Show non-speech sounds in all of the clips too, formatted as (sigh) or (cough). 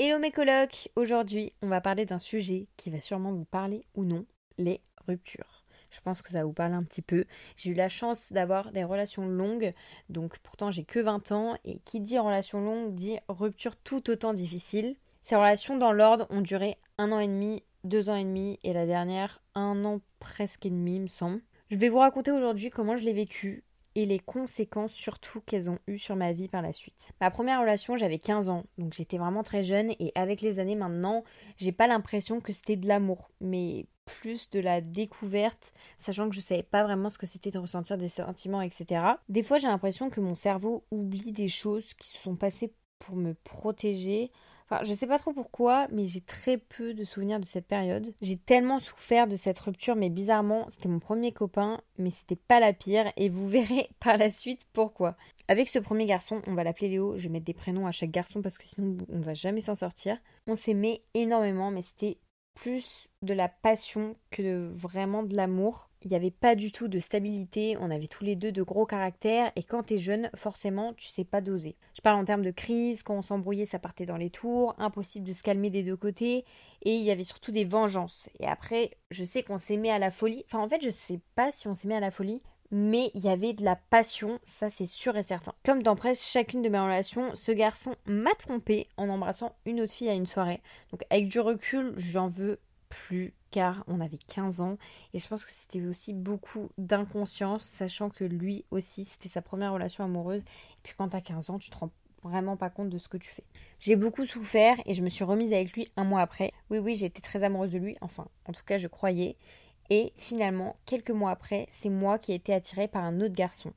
Hello mes colocs Aujourd'hui, on va parler d'un sujet qui va sûrement vous parler ou non, les ruptures. Je pense que ça vous parler un petit peu. J'ai eu la chance d'avoir des relations longues, donc pourtant j'ai que 20 ans, et qui dit relation longue dit rupture tout autant difficile. Ces relations dans l'ordre ont duré un an et demi, deux ans et demi, et la dernière un an presque et demi, me semble. Je vais vous raconter aujourd'hui comment je l'ai vécu, et les conséquences surtout qu'elles ont eues sur ma vie par la suite. Ma première relation, j'avais 15 ans, donc j'étais vraiment très jeune et avec les années maintenant, j'ai pas l'impression que c'était de l'amour, mais plus de la découverte, sachant que je savais pas vraiment ce que c'était de ressentir des sentiments, etc. Des fois, j'ai l'impression que mon cerveau oublie des choses qui se sont passées pour me protéger, Je sais pas trop pourquoi, mais j'ai très peu de souvenirs de cette période. J'ai tellement souffert de cette rupture, mais bizarrement, c'était mon premier copain, mais c'était pas la pire, et vous verrez (laughs) par la suite pourquoi. Avec ce premier garçon, on va l'appeler Léo, je vais mettre des prénoms à chaque garçon parce que sinon on va jamais s'en sortir. On s'aimait énormément, mais c'était plus de la passion que vraiment de l'amour. Il n'y avait pas du tout de stabilité, on avait tous les deux de gros caractères et quand t'es jeune, forcément, tu sais pas doser. Je parle en termes de crise, quand on s'embrouillait, ça partait dans les tours, impossible de se calmer des deux côtés et il y avait surtout des vengeances. Et après, je sais qu'on s'aimait à la folie. Enfin, en fait, je sais pas si on s'aimait à la folie, mais il y avait de la passion, ça c'est sûr et certain. Comme dans presque chacune de mes relations, ce garçon m'a trompé en embrassant une autre fille à une soirée. Donc avec du recul, j'en veux plus car on avait 15 ans et je pense que c'était aussi beaucoup d'inconscience sachant que lui aussi c'était sa première relation amoureuse et puis quand t'as 15 ans tu te rends vraiment pas compte de ce que tu fais. J'ai beaucoup souffert et je me suis remise avec lui un mois après. Oui oui été très amoureuse de lui, enfin en tout cas je croyais et finalement, quelques mois après, c'est moi qui ai été attirée par un autre garçon.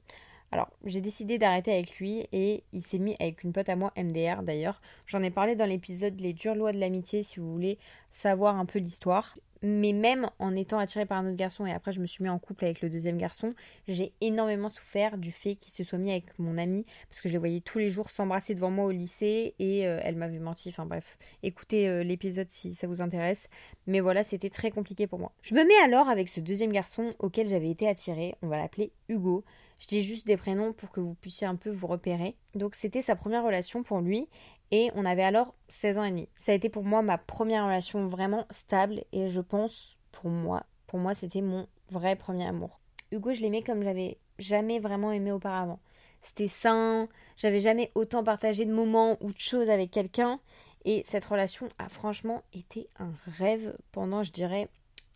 Alors, j'ai décidé d'arrêter avec lui et il s'est mis avec une pote à moi, MDR d'ailleurs. J'en ai parlé dans l'épisode Les dures lois de l'amitié si vous voulez savoir un peu l'histoire. Mais même en étant attirée par un autre garçon et après je me suis mis en couple avec le deuxième garçon, j'ai énormément souffert du fait qu'il se soit mis avec mon amie parce que je les voyais tous les jours s'embrasser devant moi au lycée et euh, elle m'avait menti. Enfin bref, écoutez euh, l'épisode si ça vous intéresse. Mais voilà, c'était très compliqué pour moi. Je me mets alors avec ce deuxième garçon auquel j'avais été attirée. On va l'appeler Hugo. Je dis juste des prénoms pour que vous puissiez un peu vous repérer. Donc c'était sa première relation pour lui et on avait alors 16 ans et demi. Ça a été pour moi ma première relation vraiment stable et je pense pour moi, pour moi c'était mon vrai premier amour. Hugo, je l'aimais comme j'avais jamais vraiment aimé auparavant. C'était sain, j'avais jamais autant partagé de moments ou de choses avec quelqu'un et cette relation a franchement été un rêve pendant, je dirais,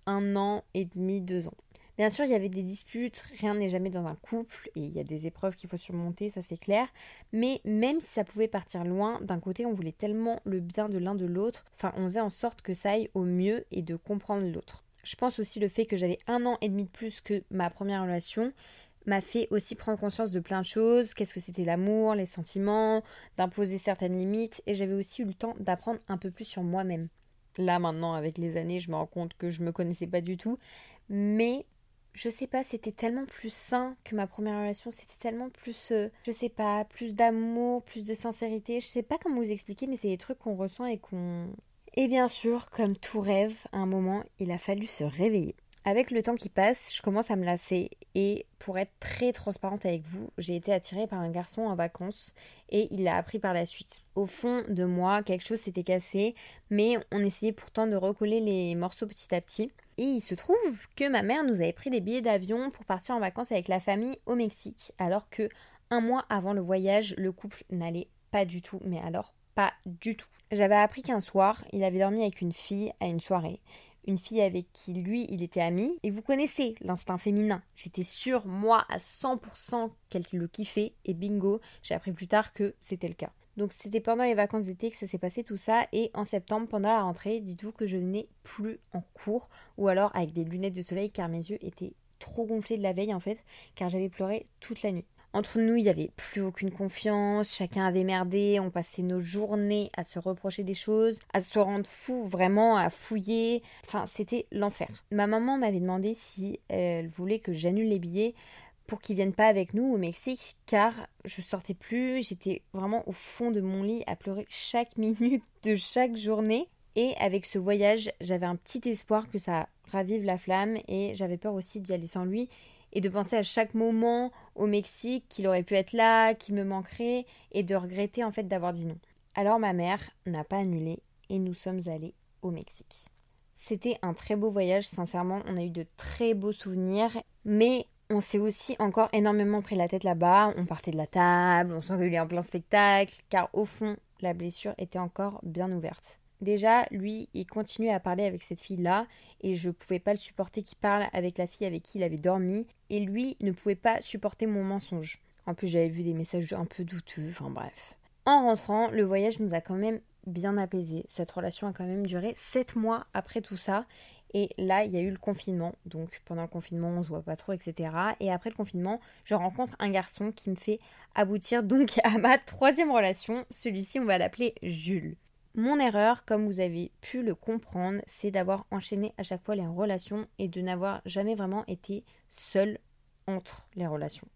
un an et demi, deux ans. Bien sûr, il y avait des disputes, rien n'est jamais dans un couple, et il y a des épreuves qu'il faut surmonter, ça c'est clair. Mais même si ça pouvait partir loin, d'un côté on voulait tellement le bien de l'un de l'autre, enfin on faisait en sorte que ça aille au mieux et de comprendre l'autre. Je pense aussi le fait que j'avais un an et demi de plus que ma première relation m'a fait aussi prendre conscience de plein de choses, qu'est-ce que c'était l'amour, les sentiments, d'imposer certaines limites, et j'avais aussi eu le temps d'apprendre un peu plus sur moi-même. Là maintenant, avec les années, je me rends compte que je me connaissais pas du tout, mais je sais pas, c'était tellement plus sain que ma première relation, c'était tellement plus, euh, je sais pas, plus d'amour, plus de sincérité, je sais pas comment vous expliquer, mais c'est des trucs qu'on ressent et qu'on... Et bien sûr, comme tout rêve, à un moment, il a fallu se réveiller. Avec le temps qui passe, je commence à me lasser et pour être très transparente avec vous, j'ai été attirée par un garçon en vacances et il l'a appris par la suite. Au fond de moi, quelque chose s'était cassé, mais on essayait pourtant de recoller les morceaux petit à petit. Et il se trouve que ma mère nous avait pris des billets d'avion pour partir en vacances avec la famille au Mexique, alors que un mois avant le voyage, le couple n'allait pas du tout, mais alors pas du tout. J'avais appris qu'un soir, il avait dormi avec une fille à une soirée une fille avec qui lui il était ami. Et vous connaissez l'instinct féminin. J'étais sûre, moi, à 100% qu'elle le kiffait. Et bingo, j'ai appris plus tard que c'était le cas. Donc c'était pendant les vacances d'été que ça s'est passé tout ça. Et en septembre, pendant la rentrée, dites-vous que je venais plus en cours. Ou alors avec des lunettes de soleil car mes yeux étaient trop gonflés de la veille en fait. Car j'avais pleuré toute la nuit. Entre nous, il n'y avait plus aucune confiance, chacun avait merdé, on passait nos journées à se reprocher des choses, à se rendre fou, vraiment, à fouiller. Enfin, c'était l'enfer. Ma maman m'avait demandé si elle voulait que j'annule les billets pour qu'ils viennent pas avec nous au Mexique, car je sortais plus, j'étais vraiment au fond de mon lit à pleurer chaque (laughs) minute de chaque journée. Et avec ce voyage, j'avais un petit espoir que ça ravive la flamme et j'avais peur aussi d'y aller sans lui et de penser à chaque moment au Mexique qu'il aurait pu être là, qu'il me manquerait et de regretter en fait d'avoir dit non. Alors ma mère n'a pas annulé et nous sommes allés au Mexique. C'était un très beau voyage, sincèrement, on a eu de très beaux souvenirs, mais on s'est aussi encore énormément pris la tête là-bas, on partait de la table, on s'engueulait en plein spectacle, car au fond, la blessure était encore bien ouverte. Déjà, lui, il continuait à parler avec cette fille-là, et je pouvais pas le supporter qu'il parle avec la fille avec qui il avait dormi, et lui ne pouvait pas supporter mon mensonge. En plus, j'avais vu des messages un peu douteux, enfin bref. En rentrant, le voyage nous a quand même bien apaisé. Cette relation a quand même duré 7 mois après tout ça. Et là, il y a eu le confinement. Donc pendant le confinement, on se voit pas trop, etc. Et après le confinement, je rencontre un garçon qui me fait aboutir (laughs) donc à ma troisième relation. Celui-ci, on va l'appeler Jules. Mon erreur, comme vous avez pu le comprendre, c'est d'avoir enchaîné à chaque fois les relations et de n'avoir jamais vraiment été seule entre les relations.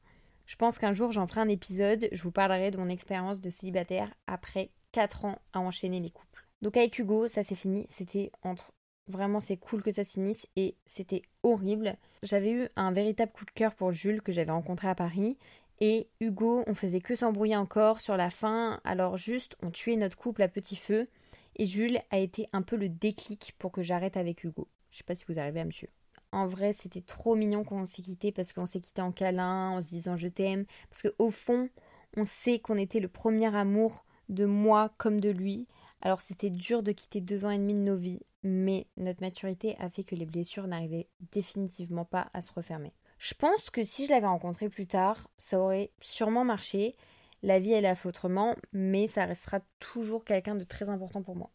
Je pense qu'un jour j'en ferai un épisode, je vous parlerai de mon expérience de célibataire après 4 ans à enchaîner les couples. Donc avec Hugo, ça s'est fini, c'était entre vraiment c'est cool que ça finisse et c'était horrible. J'avais eu un véritable coup de cœur pour Jules que j'avais rencontré à Paris et Hugo, on faisait que s'embrouiller encore sur la fin, alors juste on tuait notre couple à petit feu et Jules a été un peu le déclic pour que j'arrête avec Hugo. Je sais pas si vous arrivez à me suivre. En vrai, c'était trop mignon qu'on s'est quitté parce qu'on s'est quitté en câlin, en se disant je t'aime. Parce qu'au fond, on sait qu'on était le premier amour de moi comme de lui. Alors c'était dur de quitter deux ans et demi de nos vies, mais notre maturité a fait que les blessures n'arrivaient définitivement pas à se refermer. Je pense que si je l'avais rencontré plus tard, ça aurait sûrement marché. La vie, elle a fait autrement, mais ça restera toujours quelqu'un de très important pour moi.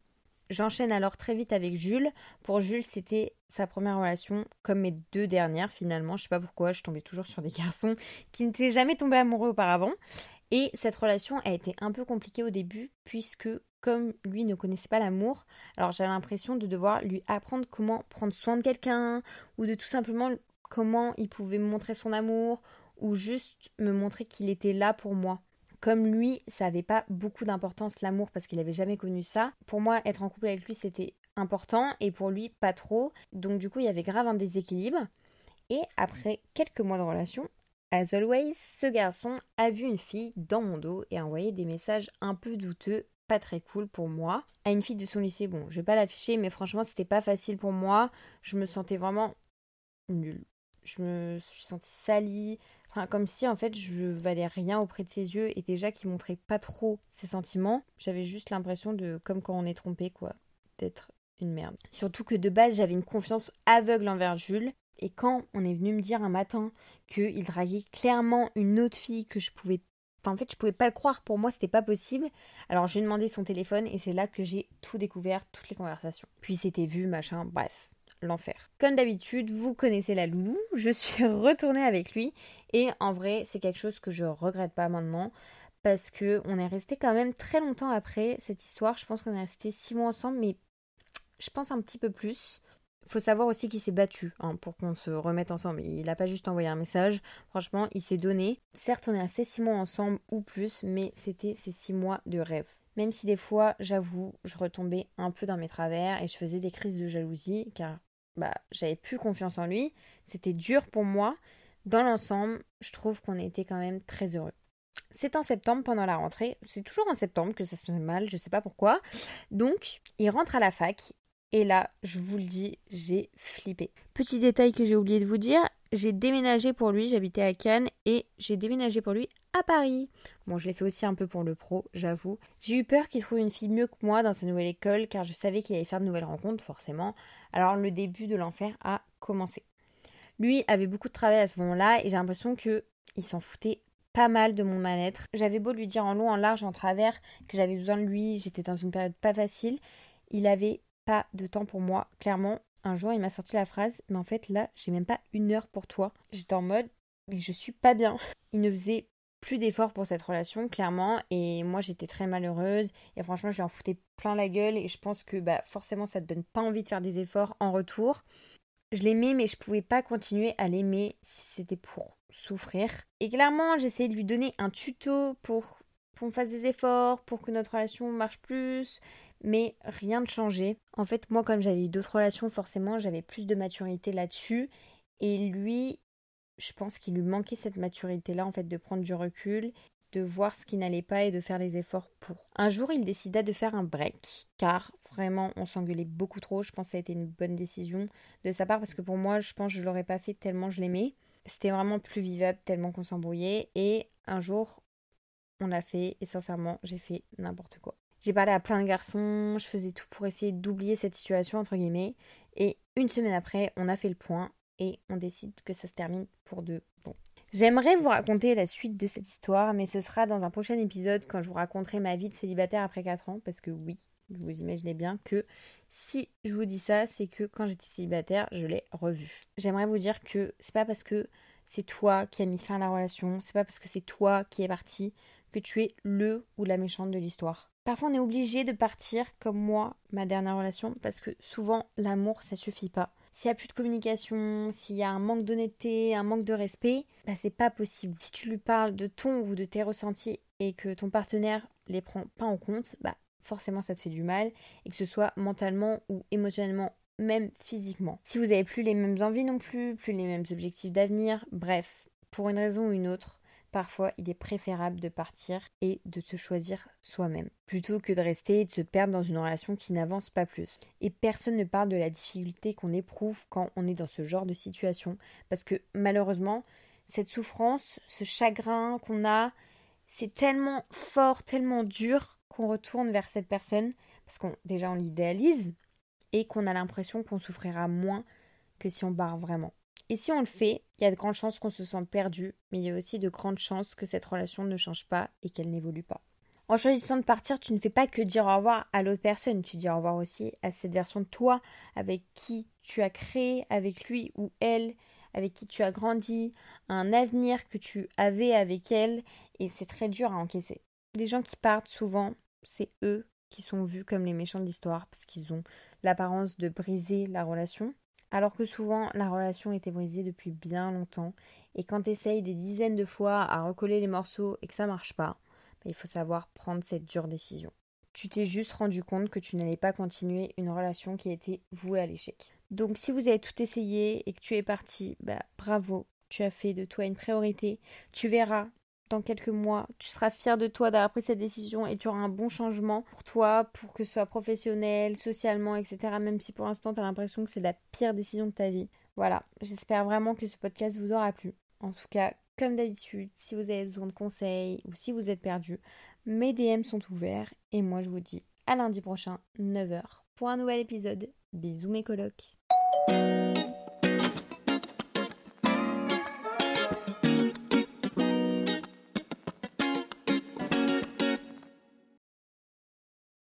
J'enchaîne alors très vite avec Jules. Pour Jules, c'était sa première relation, comme mes deux dernières finalement. Je sais pas pourquoi, je tombais toujours sur des (laughs) garçons qui n'étaient jamais tombés amoureux auparavant. Et cette relation a été un peu compliquée au début, puisque comme lui ne connaissait pas l'amour, alors j'avais l'impression de devoir lui apprendre comment prendre soin de quelqu'un, ou de tout simplement comment il pouvait me montrer son amour, ou juste me montrer qu'il était là pour moi. Comme lui, ça n'avait pas beaucoup d'importance l'amour parce qu'il n'avait jamais connu ça. Pour moi, être en couple avec lui, c'était important et pour lui, pas trop. Donc du coup, il y avait grave un déséquilibre. Et après quelques mois de relation, as always, ce garçon a vu une fille dans mon dos et a envoyé des messages un peu douteux, pas très cool pour moi, à une fille de son lycée. Bon, je vais pas l'afficher, mais franchement, c'était pas facile pour moi. Je me sentais vraiment nulle. Je me suis sentie salie comme si en fait je valais rien auprès de ses yeux et déjà qu'il montrait pas trop ses sentiments. J'avais juste l'impression de, comme quand on est trompé, quoi, d'être une merde. Surtout que de base j'avais une confiance aveugle envers Jules. Et quand on est venu me dire un matin qu'il draguait clairement une autre fille que je pouvais Enfin, en fait, je pouvais pas le croire. Pour moi, c'était pas possible. Alors, j'ai demandé son téléphone et c'est là que j'ai tout découvert, toutes les conversations. Puis c'était vu, machin, bref l'enfer. Comme d'habitude, vous connaissez la loulou, je suis (laughs) retournée avec lui et en vrai, c'est quelque chose que je regrette pas maintenant parce que on est resté quand même très longtemps après cette histoire. Je pense qu'on est resté six mois ensemble, mais je pense un petit peu plus. Faut savoir aussi qu'il s'est battu hein, pour qu'on se remette ensemble. Il n'a pas juste envoyé un message. Franchement, il s'est donné. Certes, on est resté six mois ensemble ou plus, mais c'était ces six mois de rêve. Même si des fois, j'avoue, je retombais un peu dans mes travers et je faisais des crises de jalousie, car bah, j'avais plus confiance en lui. C'était dur pour moi. Dans l'ensemble, je trouve qu'on était quand même très heureux. C'est en septembre pendant la rentrée. C'est toujours en septembre que ça se fait mal, je sais pas pourquoi. Donc, il rentre à la fac. Et là, je vous le dis, j'ai flippé. Petit détail que j'ai oublié de vous dire, j'ai déménagé pour lui, j'habitais à Cannes et j'ai déménagé pour lui à Paris. Bon, je l'ai fait aussi un peu pour le pro, j'avoue. J'ai eu peur qu'il trouve une fille mieux que moi dans sa nouvelle école car je savais qu'il allait faire de nouvelles rencontres, forcément. Alors le début de l'enfer a commencé. Lui avait beaucoup de travail à ce moment-là et j'ai l'impression que il s'en foutait pas mal de mon mal-être. J'avais beau lui dire en long, en large, en travers que j'avais besoin de lui, j'étais dans une période pas facile. Il avait pas de temps pour moi, clairement. Un jour, il m'a sorti la phrase, mais en fait, là, j'ai même pas une heure pour toi. J'étais en mode, mais je suis pas bien. (laughs) Il ne faisait plus d'efforts pour cette relation, clairement, et moi, j'étais très malheureuse. Et franchement, je lui en foutais plein la gueule, et je pense que bah, forcément, ça te donne pas envie de faire des efforts en retour. Je l'aimais, mais je pouvais pas continuer à l'aimer si c'était pour souffrir. Et clairement, j'essayais de lui donner un tuto pour qu'on fasse des efforts, pour que notre relation marche plus mais rien ne changeait. En fait, moi, comme j'avais eu d'autres relations, forcément, j'avais plus de maturité là-dessus. Et lui, je pense qu'il lui manquait cette maturité-là, en fait, de prendre du recul. de voir ce qui n'allait pas et de faire les efforts pour. Un jour, il décida de faire un break, car vraiment, on s'engueulait beaucoup trop. Je pense que ça a été une bonne décision de sa part, parce que pour moi, je pense que je l'aurais pas fait tellement je l'aimais. C'était vraiment plus vivable tellement qu'on s'embrouillait. Et un jour, on l'a fait, et sincèrement, j'ai fait n'importe quoi. J'ai parlé à plein de garçons, je faisais tout pour essayer d'oublier cette situation, entre guillemets. Et une semaine après, on a fait le point et on décide que ça se termine pour de bon. J'aimerais vous raconter la suite de cette histoire, mais ce sera dans un prochain épisode quand je vous raconterai ma vie de célibataire après 4 ans, parce que oui, vous imaginez bien que si je vous dis ça, c'est que quand j'étais célibataire, je l'ai revu. J'aimerais vous dire que c'est pas parce que c'est toi qui as mis fin à la relation, c'est pas parce que c'est toi qui es parti que tu es le ou la méchante de l'histoire. Parfois, on est obligé de partir comme moi, ma dernière relation, parce que souvent, l'amour, ça suffit pas. S'il n'y a plus de communication, s'il y a un manque d'honnêteté, un manque de respect, bah c'est pas possible. Si tu lui parles de ton ou de tes ressentis et que ton partenaire les prend pas en compte, bah forcément ça te fait du mal, et que ce soit mentalement ou émotionnellement, même physiquement. Si vous avez plus les mêmes envies non plus, plus les mêmes objectifs d'avenir, bref, pour une raison ou une autre, parfois il est préférable de partir et de se choisir soi-même, plutôt que de rester et de se perdre dans une relation qui n'avance pas plus. Et personne ne parle de la difficulté qu'on éprouve quand on est dans ce genre de situation, parce que malheureusement, cette souffrance, ce chagrin qu'on a, c'est tellement fort, tellement dur qu'on retourne vers cette personne, parce qu'on déjà on l'idéalise, et qu'on a l'impression qu'on souffrira moins que si on barre vraiment. Et si on le fait, il y a de grandes chances qu'on se sente perdu, mais il y a aussi de grandes chances que cette relation ne change pas et qu'elle n'évolue pas. En choisissant de partir, tu ne fais pas que dire au revoir à l'autre personne, tu dis au revoir aussi à cette version de toi avec qui tu as créé, avec lui ou elle, avec qui tu as grandi, un avenir que tu avais avec elle, et c'est très dur à encaisser. Les gens qui partent souvent, c'est eux qui sont vus comme les méchants de l'histoire parce qu'ils ont l'apparence de briser la relation, alors que souvent la relation était brisée depuis bien longtemps, et quand tu essayes des dizaines de fois à recoller les morceaux et que ça marche pas, bah, il faut savoir prendre cette dure décision. Tu t'es juste rendu compte que tu n'allais pas continuer une relation qui était vouée à l'échec. Donc si vous avez tout essayé et que tu es parti, bah bravo, tu as fait de toi une priorité. Tu verras, dans quelques mois, tu seras fier de toi d'avoir pris cette décision et tu auras un bon changement pour toi, pour que ce soit professionnel, socialement, etc. Même si pour l'instant tu as l'impression que c'est la pire décision de ta vie. Voilà, j'espère vraiment que ce podcast vous aura plu. En tout cas, comme d'habitude, si vous avez besoin de conseils ou si vous êtes perdu, mes DM sont ouverts et moi je vous dis à lundi prochain, 9h, pour un nouvel épisode. Bisous mes colocs.